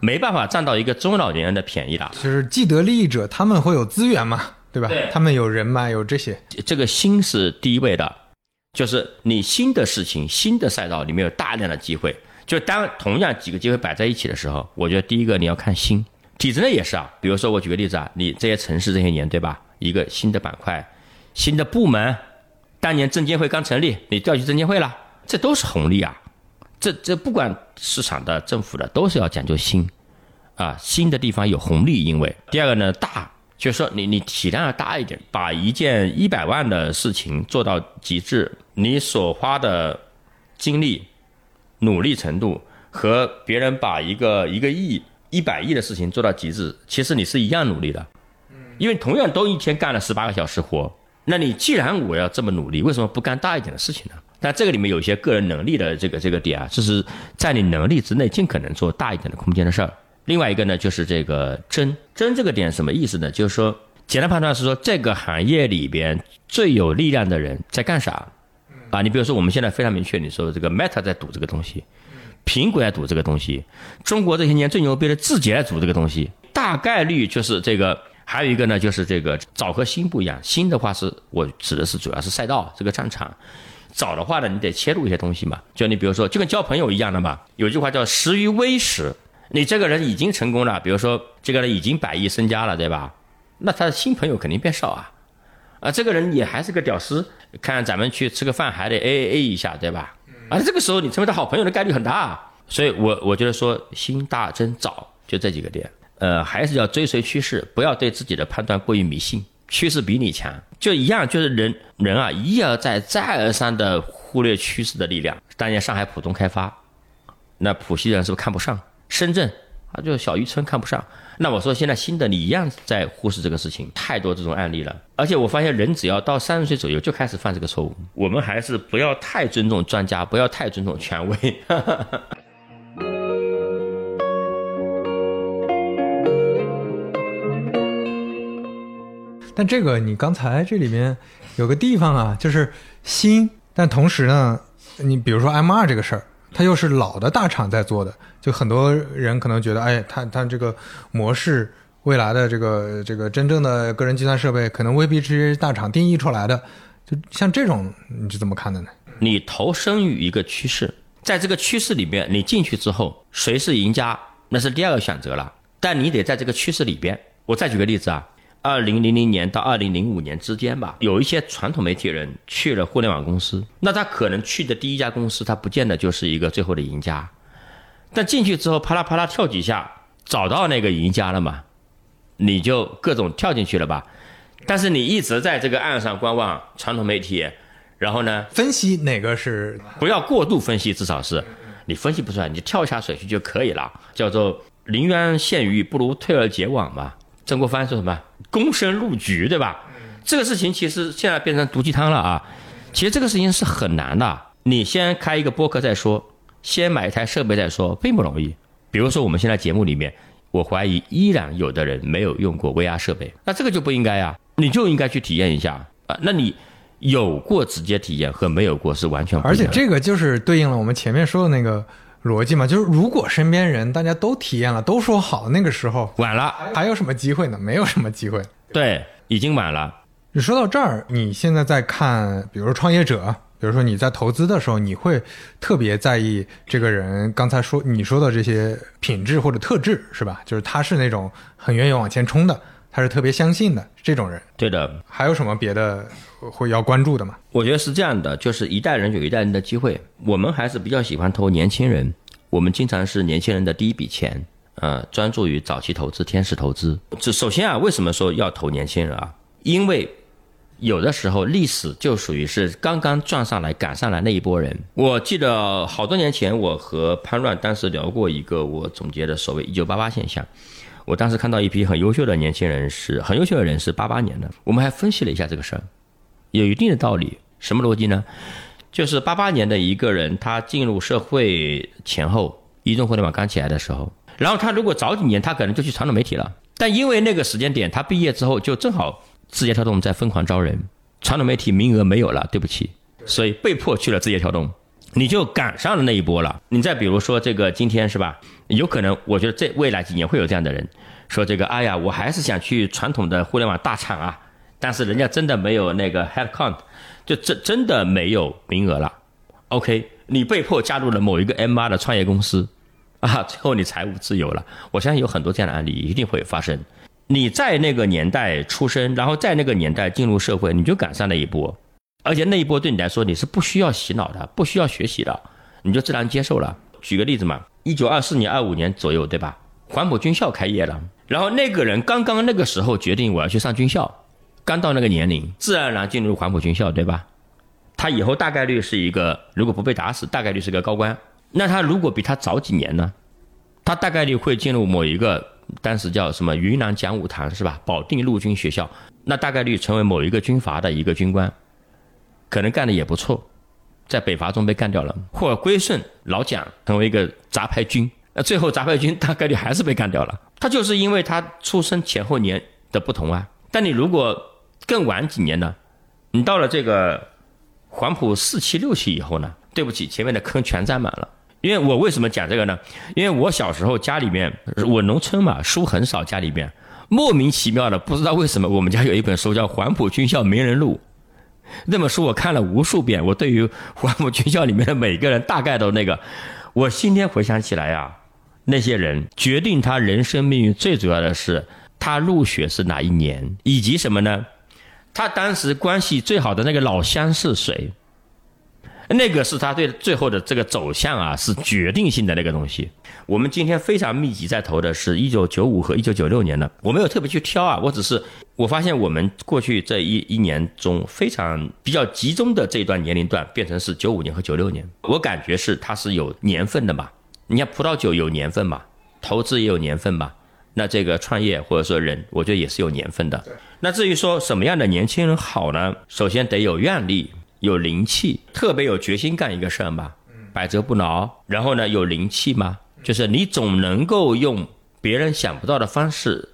B: 没办法占到一个中老年人的便宜的。
A: 就是既得利益者，他们会有资源嘛，对吧？
B: 对，
A: 他们有人脉，有这些，
B: 这个新是第一位的。就是你新的事情、新的赛道里面有大量的机会。就当同样几个机会摆在一起的时候，我觉得第一个你要看新，体制内也是啊。比如说我举个例子啊，你这些城市这些年对吧？一个新的板块、新的部门，当年证监会刚成立，你调去证监会了，这都是红利啊。这这不管市场的、政府的，都是要讲究新啊。新的地方有红利，因为第二个呢大。就是说，你你体量要大一点，把一件一百万的事情做到极致，你所花的精力、努力程度和别人把一个一个亿、一百亿的事情做到极致，其实你是一样努力的。因为同样都一天干了十八个小时活，那你既然我要这么努力，为什么不干大一点的事情呢？但这个里面有一些个人能力的这个这个点啊，就是在你能力之内尽可能做大一点的空间的事儿。另外一个呢，就是这个真真这个点什么意思呢？就是说，简单判断是说，这个行业里边最有力量的人在干啥？啊，你比如说，我们现在非常明确，你说这个 Meta 在赌这个东西，苹果在赌这个东西，中国这些年最牛逼的字节在赌这个东西，大概率就是这个。还有一个呢，就是这个早和新不一样，新的话是我指的是主要是赛道这个战场，早的话呢，你得切入一些东西嘛。就你比如说，就跟交朋友一样的嘛，有句话叫“食于微时”。你这个人已经成功了，比如说这个人已经百亿身家了，对吧？那他的新朋友肯定变少啊，啊，这个人也还是个屌丝，看咱们去吃个饭还得 A A A 一下，对吧？而这个时候你成为他好朋友的概率很大，所以我我觉得说新大真早就这几个点，呃，还是要追随趋势，不要对自己的判断过于迷信，趋势比你强，就一样，就是人人啊一而再再而三的忽略趋势的力量。当年上海浦东开发，那浦西人是不是看不上？深圳啊，就小渔村看不上。那我说现在新的你一样在忽视这个事情，太多这种案例了。而且我发现人只要到三十岁左右就开始犯这个错误。我们还是不要太尊重专家，不要太尊重权威。*laughs*
A: 但这个你刚才这里面有个地方啊，就是新，但同时呢，你比如说 M 二这个事儿。它又是老的大厂在做的，就很多人可能觉得，哎，它它这个模式，未来的这个这个真正的个人计算设备，可能未必是大厂定义出来的。就像这种，你是怎么看的呢？
B: 你投身于一个趋势，在这个趋势里边，你进去之后，谁是赢家，那是第二个选择了。但你得在这个趋势里边。我再举个例子啊。二零零零年到二零零五年之间吧，有一些传统媒体人去了互联网公司，那他可能去的第一家公司，他不见得就是一个最后的赢家，但进去之后啪啦啪啦跳几下，找到那个赢家了嘛？你就各种跳进去了吧。但是你一直在这个岸上观望传统媒体，然后呢，
A: 分析哪个是
B: 不要过度分析，至少是你分析不出来，你跳下水去就可以了。叫做临渊羡鱼，不如退而结网嘛。曾国藩说什么？躬身入局，对吧？这个事情其实现在变成毒鸡汤了啊。其实这个事情是很难的，你先开一个播客再说，先买一台设备再说，并不容易。比如说我们现在节目里面，我怀疑依然有的人没有用过 VR 设备，那这个就不应该呀。你就应该去体验一下啊！那你有过直接体验和没有过是完全不一样。
A: 而且这个就是对应了我们前面说的那个逻辑嘛，就是如果身边人大家都体验了，都说好，那个时候
B: 晚了，
A: 还有什么机会呢？没有什么机会。
B: 对，已经晚了。
A: 你说到这儿，你现在在看，比如说创业者，比如说你在投资的时候，你会特别在意这个人刚才说你说的这些品质或者特质，是吧？就是他是那种很愿意往前冲的。他是特别相信的这种人，
B: 对的。
A: 还有什么别的会要关注的吗？
B: 我觉得是这样的，就是一代人有一代人的机会。我们还是比较喜欢投年轻人，我们经常是年轻人的第一笔钱，呃，专注于早期投资、天使投资。这首先啊，为什么说要投年轻人啊？因为有的时候历史就属于是刚刚撞上来、赶上来那一波人。我记得好多年前，我和潘乱当时聊过一个我总结的所谓“一九八八现象”。我当时看到一批很优秀的年轻人，是很优秀的人，是八八年的。我们还分析了一下这个事儿，有一定的道理。什么逻辑呢？就是八八年的一个人，他进入社会前后，移动互联网刚起来的时候，然后他如果早几年，他可能就去传统媒体了。但因为那个时间点，他毕业之后就正好字节跳动在疯狂招人，传统媒体名额没有了，对不起，所以被迫去了字节跳动。你就赶上了那一波了。你再比如说这个今天是吧？有可能，我觉得这未来几年会有这样的人说这个，哎呀，我还是想去传统的互联网大厂啊，但是人家真的没有那个 head count，就真真的没有名额了。OK，你被迫加入了某一个 MR 的创业公司啊，最后你财务自由了。我相信有很多这样的案例一定会发生。你在那个年代出生，然后在那个年代进入社会，你就赶上那一波。而且那一波对你来说，你是不需要洗脑的，不需要学习的，你就自然接受了。举个例子嘛，一九二四年、二五年左右，对吧？黄埔军校开业了，然后那个人刚刚那个时候决定我要去上军校，刚到那个年龄，自然而然进入黄埔军校，对吧？他以后大概率是一个，如果不被打死，大概率是个高官。那他如果比他早几年呢？他大概率会进入某一个当时叫什么云南讲武堂是吧？保定陆军学校，那大概率成为某一个军阀的一个军官。可能干的也不错，在北伐中被干掉了，或归顺老蒋成为一个杂牌军，那最后杂牌军大概率还是被干掉了。他就是因为他出生前后年的不同啊。但你如果更晚几年呢？你到了这个黄埔四期六期以后呢？对不起，前面的坑全占满了。因为我为什么讲这个呢？因为我小时候家里面，我农村嘛，书很少，家里面莫名其妙的不知道为什么，我们家有一本书叫《黄埔军校名人录》。那本书我看了无数遍，我对于黄埔军校里面的每个人大概都那个，我今天回想起来呀，那些人决定他人生命运最主要的是他入学是哪一年，以及什么呢？他当时关系最好的那个老乡是谁？那个是他对最后的这个走向啊，是决定性的那个东西。我们今天非常密集在投的是一九九五和一九九六年的，我没有特别去挑啊，我只是我发现我们过去这一一年中非常比较集中的这一段年龄段变成是九五年和九六年，我感觉是它是有年份的嘛。你看葡萄酒有年份嘛，投资也有年份嘛，那这个创业或者说人，我觉得也是有年份的。那至于说什么样的年轻人好呢？首先得有愿力。有灵气，特别有决心干一个事儿嘛，百折不挠。然后呢，有灵气嘛，就是你总能够用别人想不到的方式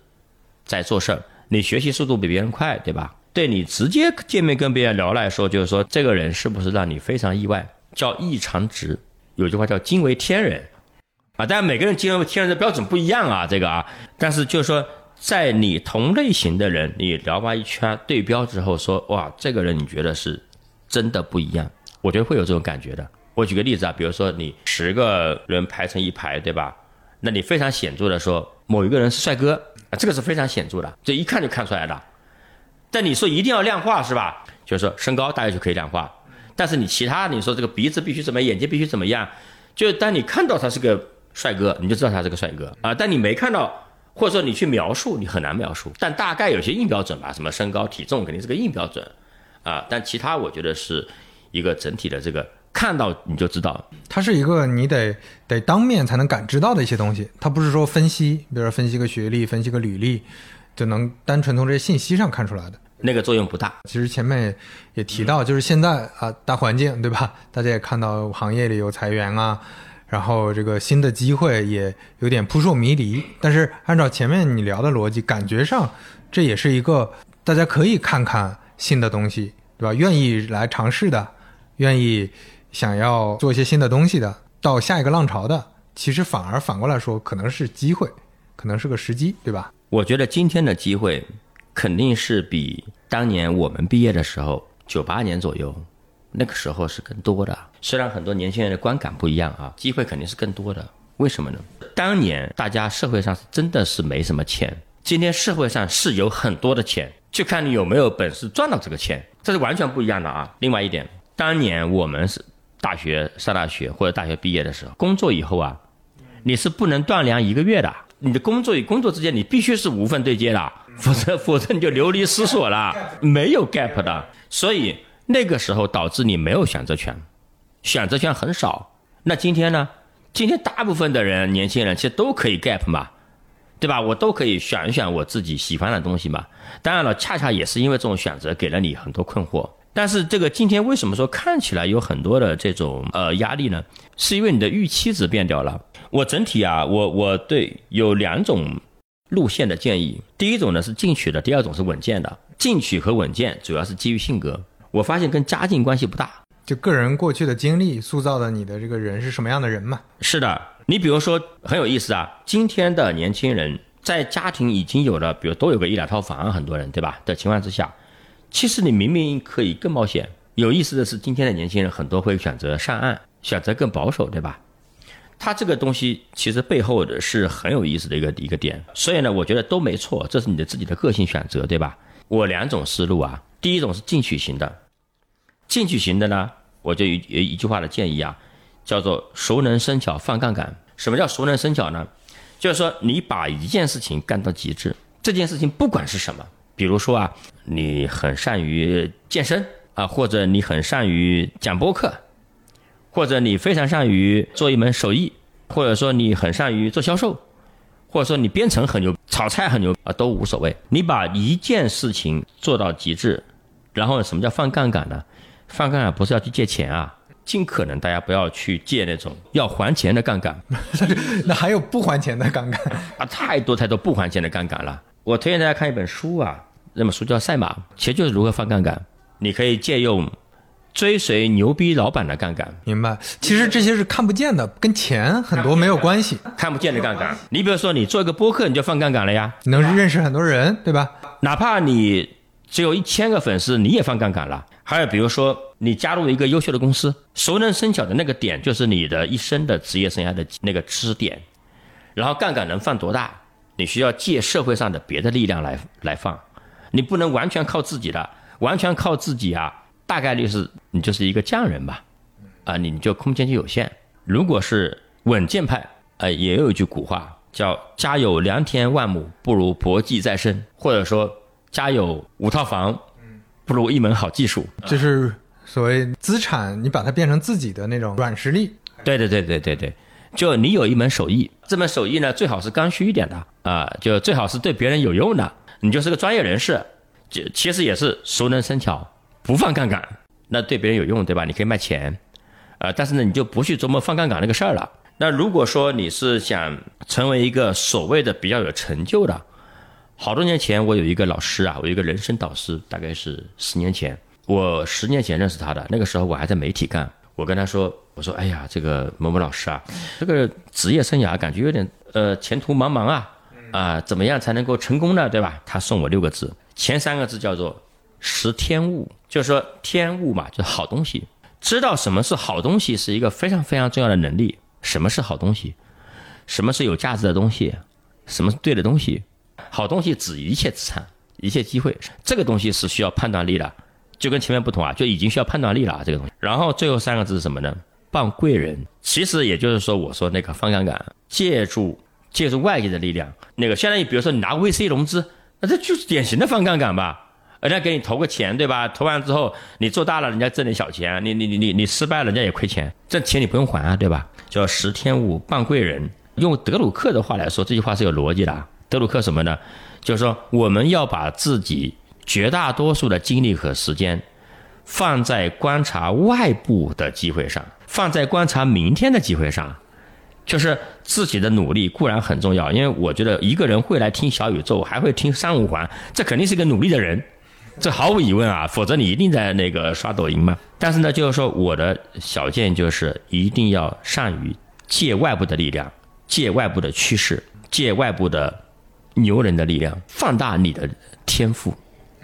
B: 在做事儿。你学习速度比别人快，对吧？对你直接见面跟别人聊来说，就是说这个人是不是让你非常意外？叫异常值。有句话叫惊为天人啊，但每个人惊为天人的标准不一样啊，这个啊。但是就是说，在你同类型的人，你聊完一圈对标之后，说哇，这个人你觉得是？真的不一样，我觉得会有这种感觉的。我举个例子啊，比如说你十个人排成一排，对吧？那你非常显著的说某一个人是帅哥，这个是非常显著的，这一看就看出来的。但你说一定要量化是吧？就是说身高大概就可以量化，但是你其他你说这个鼻子必须怎么，眼睛必须怎么样？就是当你看到他是个帅哥，你就知道他是个帅哥啊。但你没看到或者说你去描述，你很难描述，但大概有些硬标准吧，什么身高体重肯定是个硬标准啊，但其他我觉得是一个整体的这个看到你就知道，
A: 它是一个你得得当面才能感知到的一些东西，它不是说分析，比如说分析个学历、分析个履历，就能单纯从这些信息上看出来的。
B: 那个作用不大。
A: 其实前面也提到，就是现在啊，大环境对吧？大家也看到行业里有裁员啊，然后这个新的机会也有点扑朔迷离。但是按照前面你聊的逻辑，感觉上这也是一个大家可以看看新的东西，对吧？愿意来尝试的，愿意想要做一些新的东西的，到下一个浪潮的，其实反而反过来说，可能是机会，可能是个时机，对吧？
B: 我觉得今天的机会。肯定是比当年我们毕业的时候，九八年左右，那个时候是更多的。虽然很多年轻人的观感不一样啊，机会肯定是更多的。为什么呢？当年大家社会上是真的是没什么钱，今天社会上是有很多的钱，就看你有没有本事赚到这个钱，这是完全不一样的啊。另外一点，当年我们是大学上大学或者大学毕业的时候，工作以后啊，你是不能断粮一个月的，你的工作与工作之间你必须是无缝对接的。否则，否则你就流离失所了，没有 gap 的。所以那个时候导致你没有选择权，选择权很少。那今天呢？今天大部分的人，年轻人其实都可以 gap 嘛，对吧？我都可以选一选我自己喜欢的东西嘛。当然了，恰恰也是因为这种选择给了你很多困惑。但是这个今天为什么说看起来有很多的这种呃压力呢？是因为你的预期值变掉了。我整体啊，我我对有两种。路线的建议，第一种呢是进取的，第二种是稳健的。进取和稳健主要是基于性格，我发现跟家境关系不大，
A: 就个人过去的经历塑造的你的这个人是什么样的人嘛？
B: 是的，你比如说很有意思啊，今天的年轻人在家庭已经有了，比如都有个一两套房，很多人对吧？的情况之下，其实你明明可以更冒险。有意思的是，今天的年轻人很多会选择上岸，选择更保守，对吧？他这个东西其实背后的是很有意思的一个一个点，所以呢，我觉得都没错，这是你的自己的个性选择，对吧？我两种思路啊，第一种是进取型的，进取型的呢，我就一一句话的建议啊，叫做熟能生巧，放杠杆。什么叫熟能生巧呢？就是说你把一件事情干到极致，这件事情不管是什么，比如说啊，你很善于健身啊，或者你很善于讲播客。或者你非常善于做一门手艺，或者说你很善于做销售，或者说你编程很牛，炒菜很牛啊，都无所谓。你把一件事情做到极致，然后什么叫放杠杆呢？放杠杆不是要去借钱啊，尽可能大家不要去借那种要还钱的杠杆。*laughs*
A: 那还有不还钱的杠杆
B: 啊？太多太多不还钱的杠杆了。我推荐大家看一本书啊，那本书叫《赛马》，其实就是如何放杠杆。你可以借用。追随牛逼老板的杠杆，
A: 明白？其实这些是看不见的，跟钱很多没有关系。
B: 看不见的杠杆，你比如说你做一个播客，你就放杠杆了呀，
A: 能认识很多人，对吧？
B: 哪怕你只有一千个粉丝，你也放杠杆了。还有比如说你加入一个优秀的公司，熟能生巧的那个点，就是你的一生的职业生涯的那个支点。然后杠杆能放多大？你需要借社会上的别的力量来来放，你不能完全靠自己的，完全靠自己啊。大概率是你就是一个匠人吧，啊，你就空间就有限。如果是稳健派，呃，也有一句古话叫“家有良田万亩，不如薄技在身”，或者说“家有五套房，不如一门好技术”，
A: 就是所谓资产，你把它变成自己的那种软实力。
B: 对对对对对对，就你有一门手艺，这门手艺呢最好是刚需一点的啊，就最好是对别人有用的，你就是个专业人士，就其实也是熟能生巧。不放杠杆，那对别人有用，对吧？你可以卖钱，呃，但是呢，你就不去琢磨放杠杆那个事儿了。那如果说你是想成为一个所谓的比较有成就的，好多年前我有一个老师啊，我有一个人生导师，大概是十年前，我十年前认识他的，那个时候我还在媒体干。我跟他说，我说，哎呀，这个某某老师啊，这个职业生涯感觉有点呃前途茫茫啊，啊，怎么样才能够成功呢？对吧？他送我六个字，前三个字叫做。识天物，就是说天物嘛，就是好东西。知道什么是好东西，是一个非常非常重要的能力。什么是好东西？什么是有价值的东西？什么是对的东西？好东西指一切资产、一切机会。这个东西是需要判断力的，就跟前面不同啊，就已经需要判断力了啊。这个东西。然后最后三个字是什么呢？傍贵人。其实也就是说，我说那个方杠杆，借助借助外界的力量，那个相当于比如说你拿 VC 融资，那这就是典型的放杠杆吧？人家给你投个钱，对吧？投完之后你做大了，人家挣点小钱，你你你你你失败了，人家也亏钱，这钱你不用还啊，对吧？叫十天五傍贵人，用德鲁克的话来说，这句话是有逻辑的。德鲁克什么呢？就是说我们要把自己绝大多数的精力和时间放在观察外部的机会上，放在观察明天的机会上。就是自己的努力固然很重要，因为我觉得一个人会来听小宇宙，还会听三五环，这肯定是个努力的人，这毫无疑问啊，否则你一定在那个刷抖音嘛。但是呢，就是说我的小建议就是一定要善于借外部的力量，借外部的趋势，借外部的牛人的力量，放大你的天赋，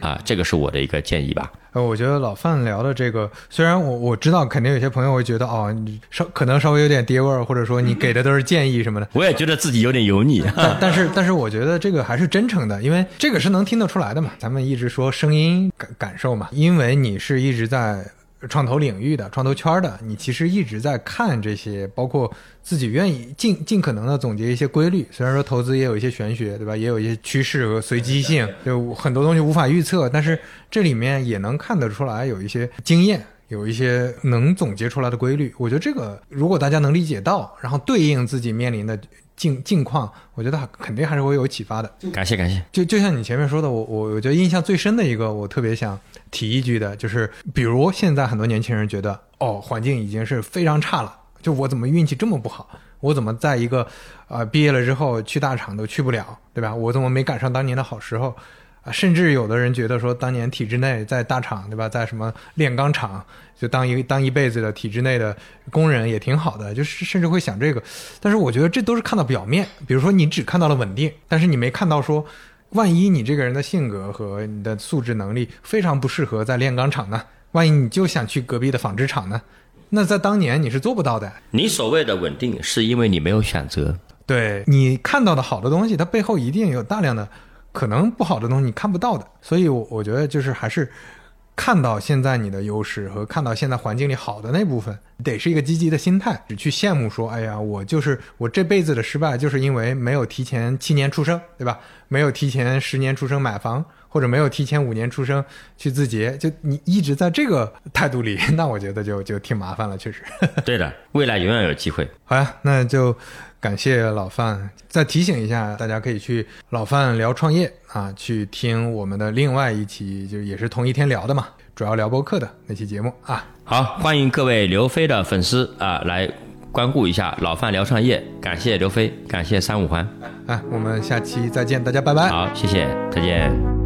B: 啊，这个是我的一个建议吧。
A: 呃，我觉得老范聊的这个，虽然我我知道肯定有些朋友会觉得哦，你稍可能稍微有点爹味儿，或者说你给的都是建议什么的，*laughs*
B: 我也觉得自己有点油腻，
A: 但但是但是我觉得这个还是真诚的，因为这个是能听得出来的嘛。咱们一直说声音感感受嘛，因为你是一直在创投领域的、创投圈的，你其实一直在看这些，包括自己愿意尽尽可能的总结一些规律。虽然说投资也有一些玄学，对吧？也有一些趋势和随机性，就很多东西无法预测，但是这里面也能看得出来有一些经验。有一些能总结出来的规律，我觉得这个如果大家能理解到，然后对应自己面临的境境况，我觉得肯定还是会有启发的。
B: 感谢感谢。
A: 就就像你前面说的，我我我觉得印象最深的一个，我特别想提一句的，就是比如现在很多年轻人觉得，哦，环境已经是非常差了，就我怎么运气这么不好？我怎么在一个呃毕业了之后去大厂都去不了，对吧？我怎么没赶上当年的好时候？啊，甚至有的人觉得说，当年体制内在大厂，对吧？在什么炼钢厂，就当一当一辈子的体制内的工人也挺好的，就是甚至会想这个。但是我觉得这都是看到表面，比如说你只看到了稳定，但是你没看到说，万一你这个人的性格和你的素质能力非常不适合在炼钢厂呢？万一你就想去隔壁的纺织厂呢？那在当年你是做不到的。
B: 你所谓的稳定，是因为你没有选择。
A: 对你看到的好的东西，它背后一定有大量的。可能不好的东西你看不到的，所以，我我觉得就是还是看到现在你的优势和看到现在环境里好的那部分，得是一个积极的心态，只去羡慕说，哎呀，我就是我这辈子的失败，就是因为没有提前七年出生，对吧？没有提前十年出生买房，或者没有提前五年出生去自结，就你一直在这个态度里，*laughs* 那我觉得就就挺麻烦了，确实。*laughs*
B: 对的，未来永远有机会。
A: 好呀，那就。感谢老范，再提醒一下，大家可以去老范聊创业啊，去听我们的另外一期，就也是同一天聊的嘛，主要聊播客的那期节目啊。
B: 好，欢迎各位刘飞的粉丝啊，来光顾一下老范聊创业。感谢刘飞，感谢三五环。
A: 哎，我们下期再见，大家拜拜。
B: 好，谢谢，再见。